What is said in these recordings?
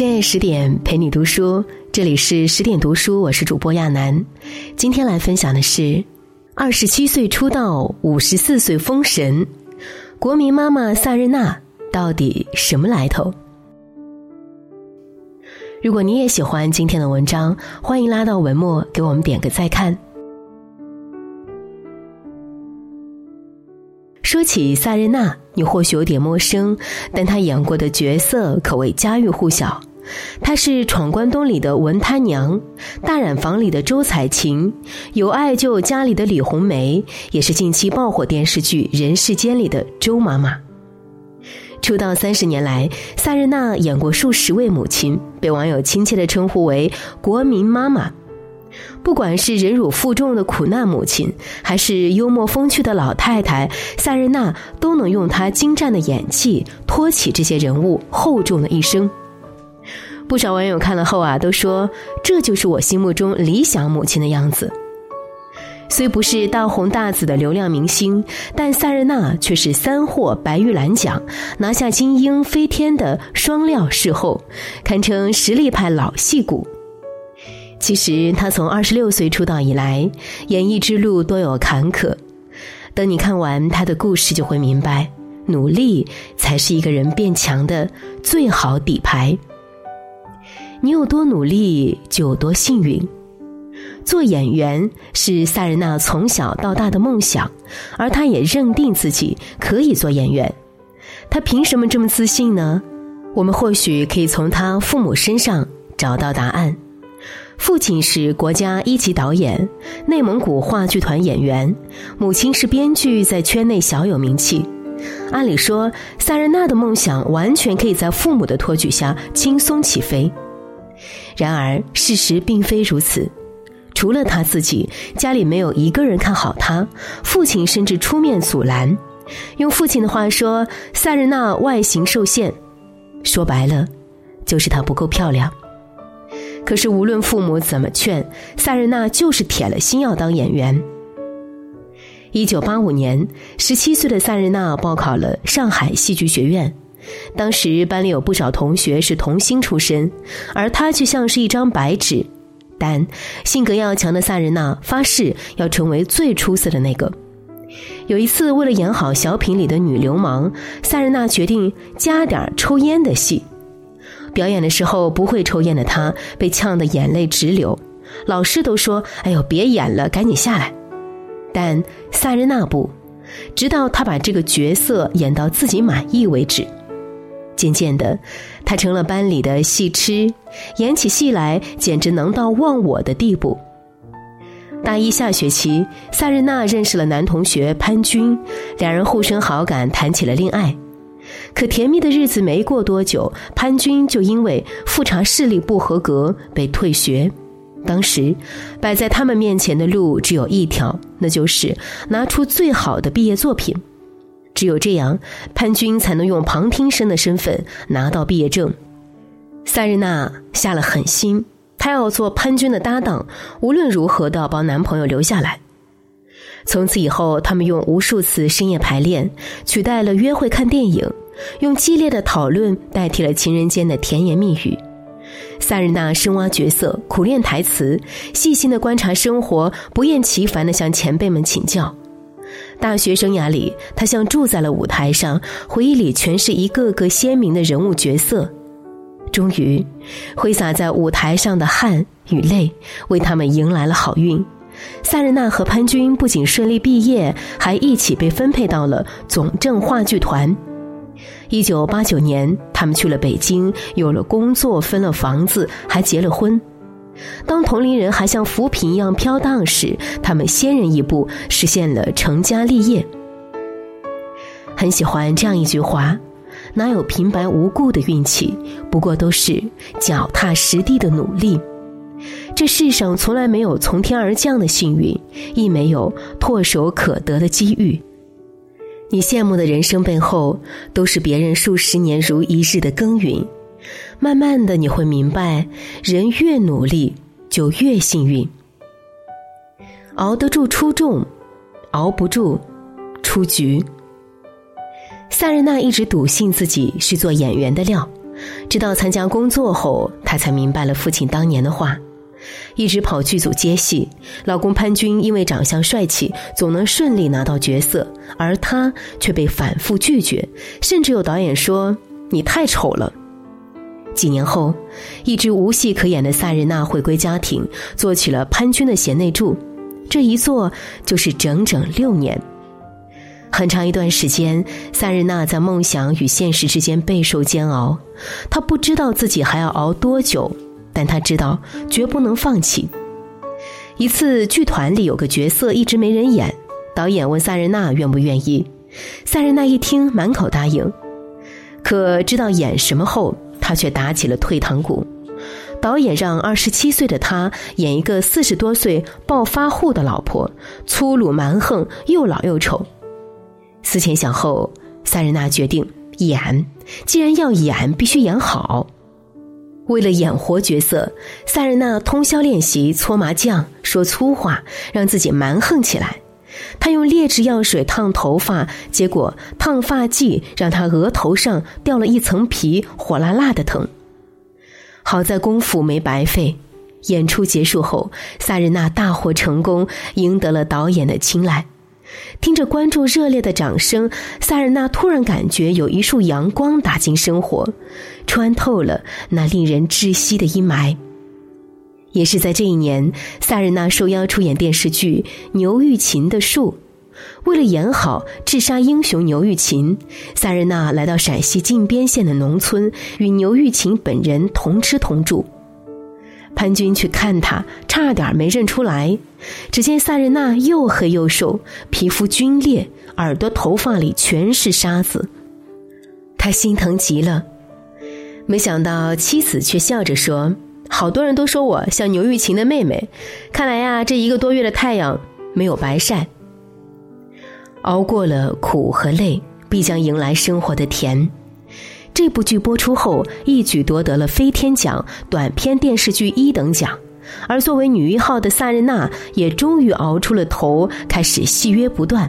深夜十点陪你读书，这里是十点读书，我是主播亚楠。今天来分享的是：二十七岁出道，五十四岁封神，国民妈妈萨日娜到底什么来头？如果你也喜欢今天的文章，欢迎拉到文末给我们点个再看。说起萨日娜，你或许有点陌生，但她演过的角色可谓家喻户晓。她是《闯关东》里的文贪娘，《大染坊》里的周采芹，有爱就家里的李红梅，也是近期爆火电视剧《人世间》里的周妈妈。出道三十年来，萨日娜演过数十位母亲，被网友亲切的称呼为“国民妈妈”。不管是忍辱负重的苦难母亲，还是幽默风趣的老太太，萨日娜都能用她精湛的演技托起这些人物厚重的一生。不少网友看了后啊，都说这就是我心目中理想母亲的样子。虽不是大红大紫的流量明星，但萨日娜却是三获白玉兰奖、拿下金鹰飞天的双料视后，堪称实力派老戏骨。其实他从二十六岁出道以来，演艺之路多有坎坷。等你看完他的故事，就会明白，努力才是一个人变强的最好底牌。你有多努力，就有多幸运。做演员是萨日娜从小到大的梦想，而她也认定自己可以做演员。她凭什么这么自信呢？我们或许可以从她父母身上找到答案。父亲是国家一级导演，内蒙古话剧团演员；母亲是编剧，在圈内小有名气。按理说，萨日娜的梦想完全可以在父母的托举下轻松起飞。然而，事实并非如此。除了他自己，家里没有一个人看好他，父亲甚至出面阻拦。用父亲的话说，萨日娜外形受限，说白了，就是她不够漂亮。可是无论父母怎么劝，萨日娜就是铁了心要当演员。一九八五年，十七岁的萨日娜报考了上海戏剧学院。当时班里有不少同学是童星出身，而她却像是一张白纸。但性格要强的萨日娜发誓要成为最出色的那个。有一次，为了演好小品里的女流氓，萨日娜决定加点抽烟的戏。表演的时候不会抽烟的她被呛得眼泪直流，老师都说：“哎呦，别演了，赶紧下来。”但萨日娜不，直到她把这个角色演到自己满意为止。渐渐的，他成了班里的戏痴，演起戏来简直能到忘我的地步。大一下学期，萨日娜认识了男同学潘军，两人互生好感，谈起了恋爱。可甜蜜的日子没过多久，潘军就因为复查视力不合格被退学。当时摆在他们面前的路只有一条，那就是拿出最好的毕业作品。只有这样，潘军才能用旁听生的身份拿到毕业证。萨日娜下了狠心，她要做潘军的搭档，无论如何都要帮男朋友留下来。从此以后，他们用无数次深夜排练取代了约会看电影。用激烈的讨论代替了情人间的甜言蜜语。萨日娜深挖角色，苦练台词，细心的观察生活，不厌其烦的向前辈们请教。大学生涯里，他像住在了舞台上，回忆里全是一个个鲜明的人物角色。终于，挥洒在舞台上的汗与泪，为他们迎来了好运。萨日娜和潘军不仅顺利毕业，还一起被分配到了总政话剧团。一九八九年，他们去了北京，有了工作，分了房子，还结了婚。当同龄人还像浮萍一样飘荡时，他们先人一步实现了成家立业。很喜欢这样一句话：“哪有平白无故的运气？不过都是脚踏实地的努力。这世上从来没有从天而降的幸运，亦没有唾手可得的机遇。”你羡慕的人生背后，都是别人数十年如一日的耕耘。慢慢的，你会明白，人越努力，就越幸运。熬得住出众，熬不住出局。萨日娜一直笃信自己是做演员的料，直到参加工作后，她才明白了父亲当年的话。一直跑剧组接戏，老公潘军因为长相帅气，总能顺利拿到角色，而她却被反复拒绝，甚至有导演说：“你太丑了。”几年后，一直无戏可演的萨日娜回归家庭，做起了潘军的贤内助，这一做就是整整六年。很长一段时间，萨日娜在梦想与现实之间备受煎熬，她不知道自己还要熬多久。但他知道绝不能放弃。一次剧团里有个角色一直没人演，导演问萨日娜愿不愿意，萨日娜一听满口答应。可知道演什么后，他却打起了退堂鼓。导演让二十七岁的他演一个四十多岁暴发户的老婆，粗鲁蛮横，又老又丑。思前想后，萨日娜决定演。既然要演，必须演好。为了演活角色，萨日娜通宵练习搓麻将、说粗话，让自己蛮横起来。他用劣质药水烫头发，结果烫发剂让他额头上掉了一层皮，火辣辣的疼。好在功夫没白费，演出结束后，萨日娜大获成功，赢得了导演的青睐。听着观众热烈的掌声，萨日娜突然感觉有一束阳光打进生活，穿透了那令人窒息的阴霾。也是在这一年，萨日娜受邀出演电视剧《牛玉琴的树》。为了演好治沙英雄牛玉琴，萨日娜来到陕西靖边县的农村，与牛玉琴本人同吃同住。潘军去看他，差点没认出来。只见萨日娜又黑又瘦，皮肤皲裂，耳朵、头发里全是沙子。他心疼极了，没想到妻子却笑着说：“好多人都说我像牛玉琴的妹妹，看来呀，这一个多月的太阳没有白晒。熬过了苦和累，必将迎来生活的甜。”这部剧播出后，一举夺得了飞天奖短片电视剧一等奖，而作为女一号的萨日娜也终于熬出了头，开始戏约不断。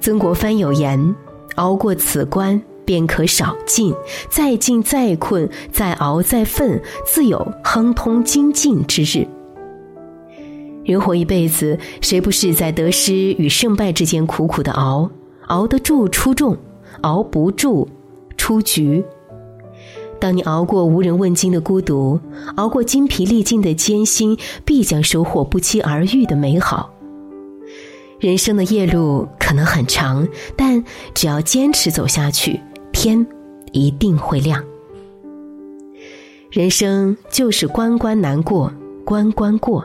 曾国藩有言：“熬过此关，便可少进；再进再困，再熬再奋，自有亨通精进之日。”人活一辈子，谁不是在得失与胜败之间苦苦的熬？熬得住出众，熬不住。出局。当你熬过无人问津的孤独，熬过精疲力尽的艰辛，必将收获不期而遇的美好。人生的夜路可能很长，但只要坚持走下去，天一定会亮。人生就是关关难过关关过。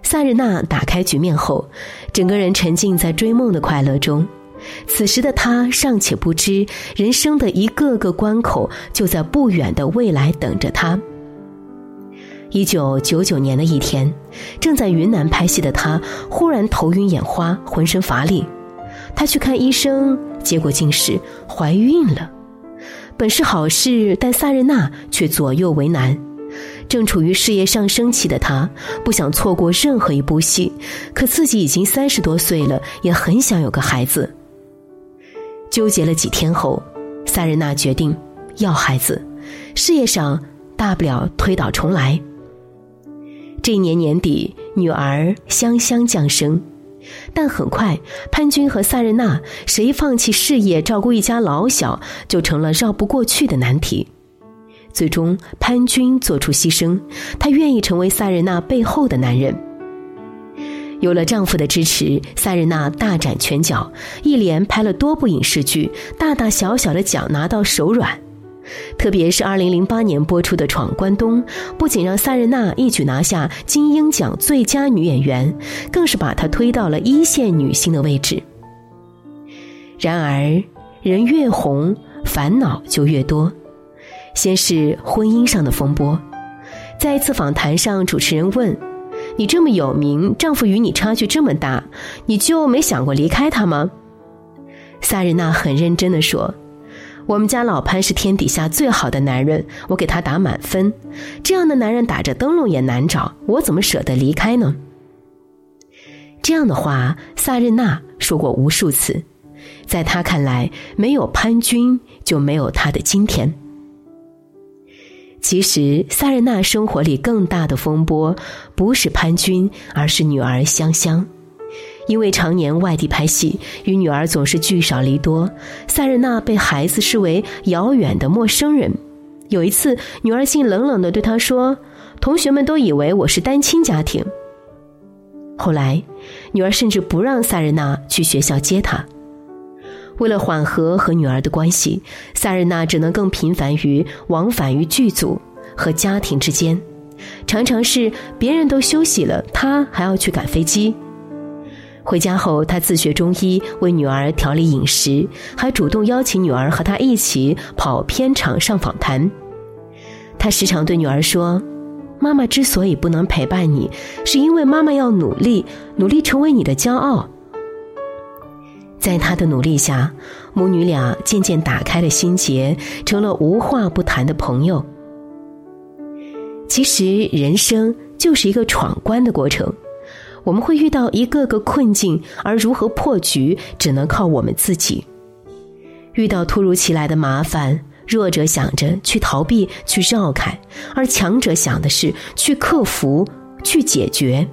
萨日娜打开局面后，整个人沉浸在追梦的快乐中。此时的他尚且不知，人生的一个个关口就在不远的未来等着他。一九九九年的一天，正在云南拍戏的他忽然头晕眼花，浑身乏力。他去看医生，结果竟是怀孕了。本是好事，但萨日娜却左右为难。正处于事业上升期的她，不想错过任何一部戏，可自己已经三十多岁了，也很想有个孩子。纠结了几天后，萨日娜决定要孩子，事业上大不了推倒重来。这一年年底，女儿香香降生，但很快潘军和萨日娜谁放弃事业照顾一家老小，就成了绕不过去的难题。最终，潘军做出牺牲，他愿意成为萨日娜背后的男人。有了丈夫的支持，萨日娜大展拳脚，一连拍了多部影视剧，大大小小的奖拿到手软。特别是2008年播出的《闯关东》，不仅让萨日娜一举拿下金鹰奖最佳女演员，更是把她推到了一线女星的位置。然而，人越红，烦恼就越多。先是婚姻上的风波，在一次访谈上，主持人问。你这么有名，丈夫与你差距这么大，你就没想过离开他吗？萨日娜很认真的说：“我们家老潘是天底下最好的男人，我给他打满分。这样的男人打着灯笼也难找，我怎么舍得离开呢？”这样的话，萨日娜说过无数次。在他看来，没有潘军就没有他的今天。其实，萨日娜生活里更大的风波，不是潘军，而是女儿香香。因为常年外地拍戏，与女儿总是聚少离多，萨日娜被孩子视为遥远的陌生人。有一次，女儿竟冷冷的对她说：“同学们都以为我是单亲家庭。”后来，女儿甚至不让萨日娜去学校接她。为了缓和和女儿的关系，萨日娜只能更频繁于往返于剧组和家庭之间，常常是别人都休息了，她还要去赶飞机。回家后，他自学中医，为女儿调理饮食，还主动邀请女儿和他一起跑片场上访谈。他时常对女儿说：“妈妈之所以不能陪伴你，是因为妈妈要努力，努力成为你的骄傲。”在他的努力下，母女俩渐渐打开了心结，成了无话不谈的朋友。其实，人生就是一个闯关的过程。我们会遇到一个个困境，而如何破局，只能靠我们自己。遇到突如其来的麻烦，弱者想着去逃避、去绕开，而强者想的是去克服、去解决。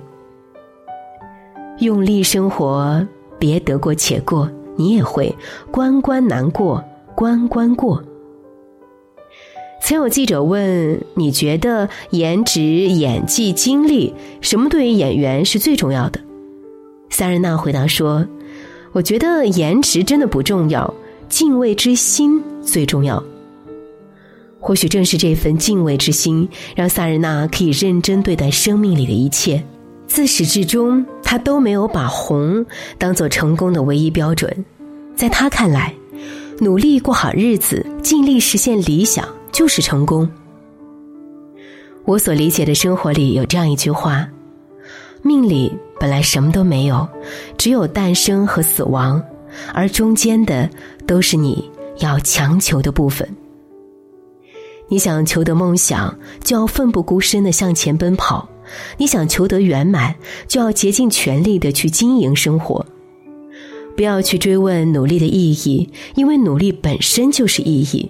用力生活，别得过且过，你也会关关难过关关过。曾有记者问：“你觉得颜值、演技、经历，什么对于演员是最重要的？”萨日娜回答说：“我觉得颜值真的不重要，敬畏之心最重要。或许正是这份敬畏之心，让萨日娜可以认真对待生命里的一切。自始至终，她都没有把红当做成功的唯一标准。在她看来，努力过好日子，尽力实现理想。”就是成功。我所理解的生活里有这样一句话：命里本来什么都没有，只有诞生和死亡，而中间的都是你要强求的部分。你想求得梦想，就要奋不顾身的向前奔跑；你想求得圆满，就要竭尽全力的去经营生活。不要去追问努力的意义，因为努力本身就是意义。